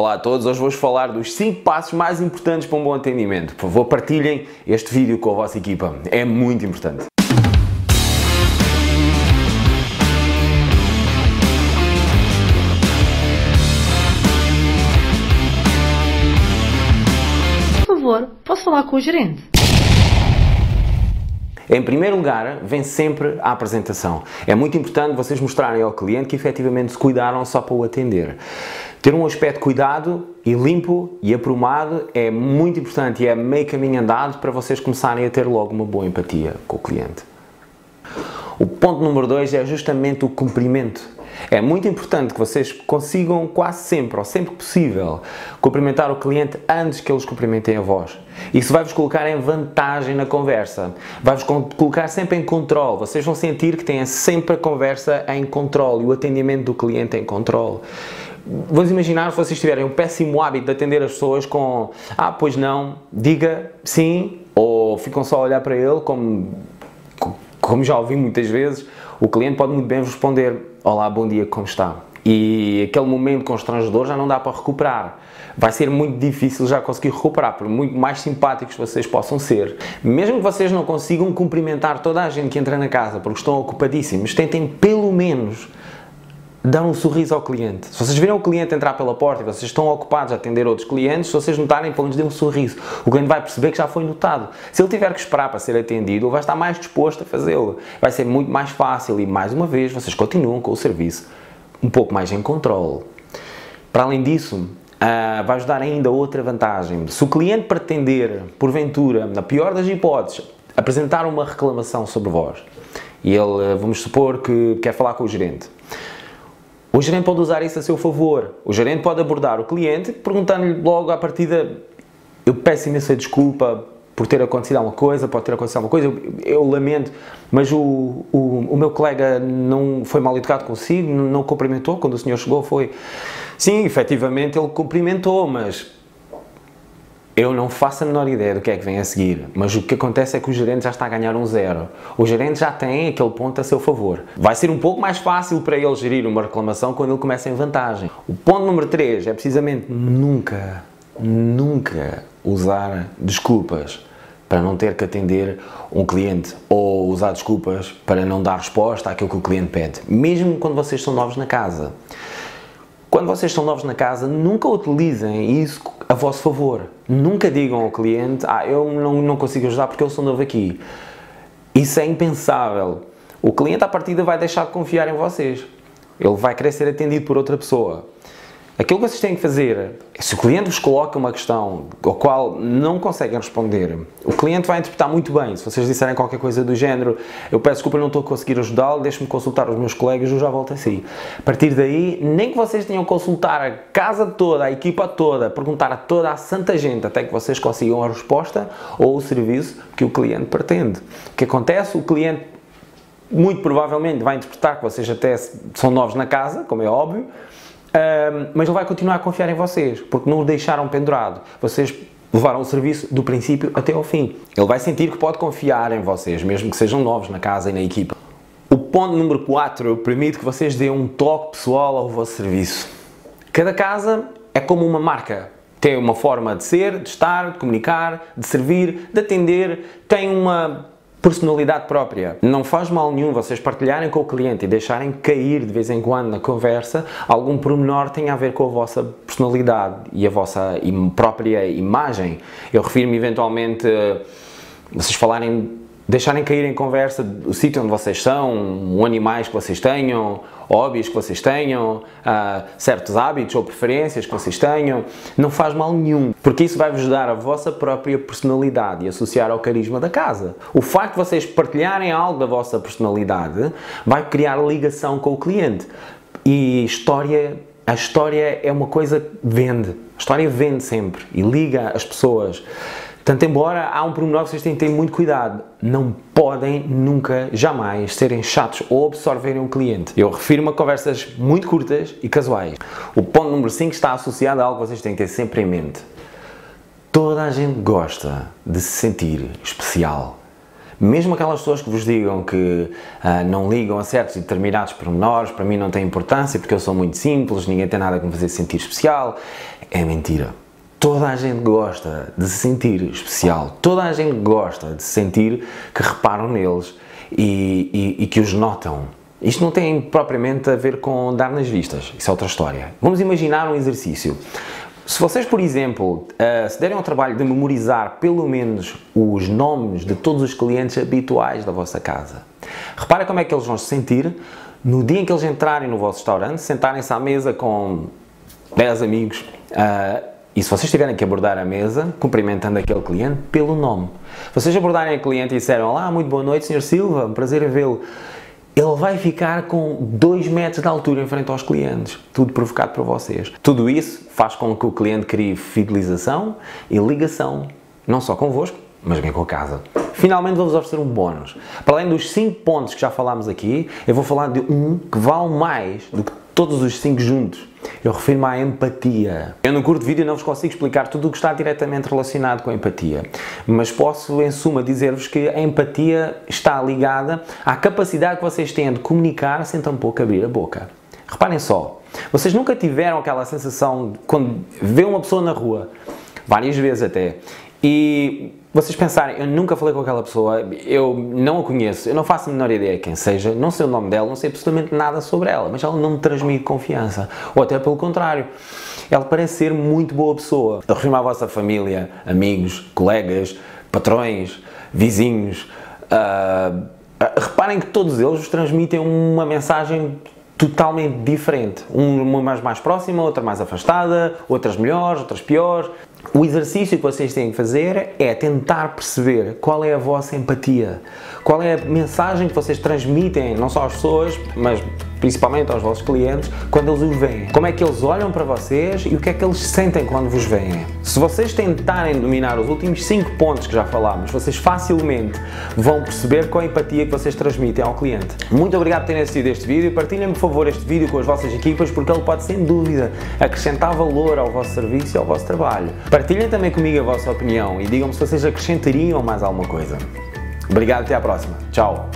Olá a todos, hoje vou-vos falar dos 5 passos mais importantes para um bom atendimento. Por favor, partilhem este vídeo com a vossa equipa, é muito importante. Por favor, posso falar com o gerente? Em primeiro lugar, vem sempre a apresentação. É muito importante vocês mostrarem ao cliente que efetivamente se cuidaram só para o atender. Ter um aspecto cuidado e limpo e aprumado é muito importante e é meio caminho andado para vocês começarem a ter logo uma boa empatia com o cliente. O ponto número 2 é justamente o cumprimento. É muito importante que vocês consigam quase sempre, ou sempre possível, cumprimentar o cliente antes que eles cumprimentem a vós. Isso vai-vos colocar em vantagem na conversa, vai-vos colocar sempre em controle. Vocês vão sentir que têm sempre a conversa em controle e o atendimento do cliente em controle. Vamos imaginar se vocês tiverem um péssimo hábito de atender as pessoas com ah, pois não, diga sim, ou ficam só a olhar para ele como como já ouvi muitas vezes, o cliente pode muito bem responder: Olá, bom dia, como está? E aquele momento constrangedor já não dá para recuperar. Vai ser muito difícil já conseguir recuperar, por muito mais simpáticos vocês possam ser. Mesmo que vocês não consigam cumprimentar toda a gente que entra na casa porque estão ocupadíssimos, tentem pelo menos dar um sorriso ao cliente. Se vocês viram o cliente entrar pela porta e vocês estão ocupados a atender outros clientes, se vocês notarem, pelo menos dê um sorriso. O cliente vai perceber que já foi notado. Se ele tiver que esperar para ser atendido, ele vai estar mais disposto a fazê-lo. Vai ser muito mais fácil e, mais uma vez, vocês continuam com o serviço um pouco mais em controle. Para além disso, uh, vai-vos dar ainda outra vantagem. Se o cliente pretender, porventura, na pior das hipóteses, apresentar uma reclamação sobre vós, e ele, vamos supor que quer falar com o gerente, o gerente pode usar isso a seu favor. O gerente pode abordar o cliente perguntando-lhe logo à partida: Eu peço imensa desculpa por ter acontecido alguma coisa, pode ter acontecido alguma coisa, eu, eu lamento, mas o, o, o, meu colega não foi mal educado consigo, não cumprimentou quando o senhor chegou. Foi. Sim, efetivamente ele cumprimentou, mas eu não faço a menor ideia do que é que vem a seguir, mas o que acontece é que o gerente já está a ganhar um zero. O gerente já tem aquele ponto a seu favor. Vai ser um pouco mais fácil para ele gerir uma reclamação quando ele começa em vantagem. O ponto número 3 é precisamente nunca, nunca usar desculpas para não ter que atender um cliente ou usar desculpas para não dar resposta àquilo que o cliente pede, mesmo quando vocês são novos na casa. Quando vocês são novos na casa, nunca utilizem isso a vosso favor. Nunca digam ao cliente, ah, eu não, não consigo ajudar porque eu sou novo aqui. Isso é impensável. O cliente, à partida, vai deixar de confiar em vocês. Ele vai querer ser atendido por outra pessoa. Aquilo que vocês têm que fazer, se o cliente vos coloca uma questão ao qual não conseguem responder, o cliente vai interpretar muito bem. Se vocês disserem qualquer coisa do género, eu peço desculpa, não estou a conseguir ajudá-lo, deixe-me consultar os meus colegas, eu já volto assim. A partir daí, nem que vocês tenham que consultar a casa toda, a equipa toda, perguntar a toda a santa gente até que vocês consigam a resposta ou o serviço que o cliente pretende. O que acontece? O cliente muito provavelmente vai interpretar que vocês até são novos na casa, como é óbvio, um, mas ele vai continuar a confiar em vocês, porque não o deixaram pendurado. Vocês levaram o serviço do princípio até ao fim. Ele vai sentir que pode confiar em vocês, mesmo que sejam novos na casa e na equipa. O ponto número 4 permite que vocês deem um toque pessoal ao vosso serviço. Cada casa é como uma marca. Tem uma forma de ser, de estar, de comunicar, de servir, de atender, tem uma personalidade própria. Não faz mal nenhum vocês partilharem com o cliente e deixarem cair de vez em quando na conversa algum pormenor que tenha a ver com a vossa personalidade e a vossa própria imagem. Eu refiro-me eventualmente vocês falarem deixarem cair em conversa o sítio onde vocês são, animais que vocês tenham, hobbies que vocês tenham, uh, certos hábitos ou preferências que vocês tenham, não faz mal nenhum, porque isso vai-vos dar a vossa própria personalidade e associar ao carisma da casa. O facto de vocês partilharem algo da vossa personalidade vai criar ligação com o cliente. E história, a história é uma coisa que vende. A história vende sempre e liga as pessoas. Portanto, embora há um pormenor que vocês têm que ter muito cuidado, não podem nunca, jamais serem chatos ou absorverem um cliente. Eu refiro-me a conversas muito curtas e casuais. O ponto número 5 está associado a algo que vocês têm que ter sempre em mente. Toda a gente gosta de se sentir especial. Mesmo aquelas pessoas que vos digam que uh, não ligam a certos e determinados pormenores, para mim não tem importância porque eu sou muito simples, ninguém tem nada que me fazer sentir especial, é mentira. Toda a gente gosta de se sentir especial, toda a gente gosta de sentir que reparam neles e, e, e que os notam. Isto não tem propriamente a ver com dar nas vistas, isso é outra história. Vamos imaginar um exercício. Se vocês, por exemplo, uh, se derem ao trabalho de memorizar pelo menos os nomes de todos os clientes habituais da vossa casa, repara como é que eles vão se sentir no dia em que eles entrarem no vosso restaurante, sentarem-se à mesa com 10 amigos uh, e se vocês tiverem que abordar a mesa, cumprimentando aquele cliente pelo nome. Vocês abordarem o cliente e disseram Olá, muito boa noite, Sr. Silva, um prazer em vê-lo ele vai ficar com 2 metros de altura em frente aos clientes, tudo provocado por vocês. Tudo isso faz com que o cliente crie fidelização e ligação, não só convosco, mas bem com a casa. Finalmente vou-vos oferecer um bónus. Para além dos 5 pontos que já falámos aqui, eu vou falar de um que vale mais do que todos os 5 juntos. Eu refiro-me à empatia. Eu no curto vídeo não vos consigo explicar tudo o que está diretamente relacionado com a empatia, mas posso, em suma, dizer-vos que a empatia está ligada à capacidade que vocês têm de comunicar sem tampouco abrir a boca. Reparem só, vocês nunca tiveram aquela sensação de quando vê uma pessoa na rua, várias vezes até, e vocês pensarem, eu nunca falei com aquela pessoa, eu não a conheço, eu não faço a menor ideia quem seja, não sei o nome dela, não sei absolutamente nada sobre ela, mas ela não me transmite confiança. Ou até pelo contrário, ela parece ser muito boa pessoa. Eu refiro à vossa família, amigos, colegas, patrões, vizinhos. Uh, reparem que todos eles vos transmitem uma mensagem totalmente diferente. Uma mais, mais próxima, outra mais afastada, outras melhores, outras piores. O exercício que vocês têm que fazer é tentar perceber qual é a vossa empatia, qual é a mensagem que vocês transmitem, não só às pessoas, mas principalmente aos vossos clientes, quando eles os veem. Como é que eles olham para vocês e o que é que eles sentem quando vos veem. Se vocês tentarem dominar os últimos 5 pontos que já falámos, vocês facilmente vão perceber qual a empatia que vocês transmitem ao cliente. Muito obrigado por terem assistido este vídeo. Partilhem, por favor, este vídeo com as vossas equipas, porque ele pode, sem dúvida, acrescentar valor ao vosso serviço e ao vosso trabalho. Partilhem também comigo a vossa opinião e digam-me se vocês acrescentariam mais alguma coisa. Obrigado, até à próxima. Tchau.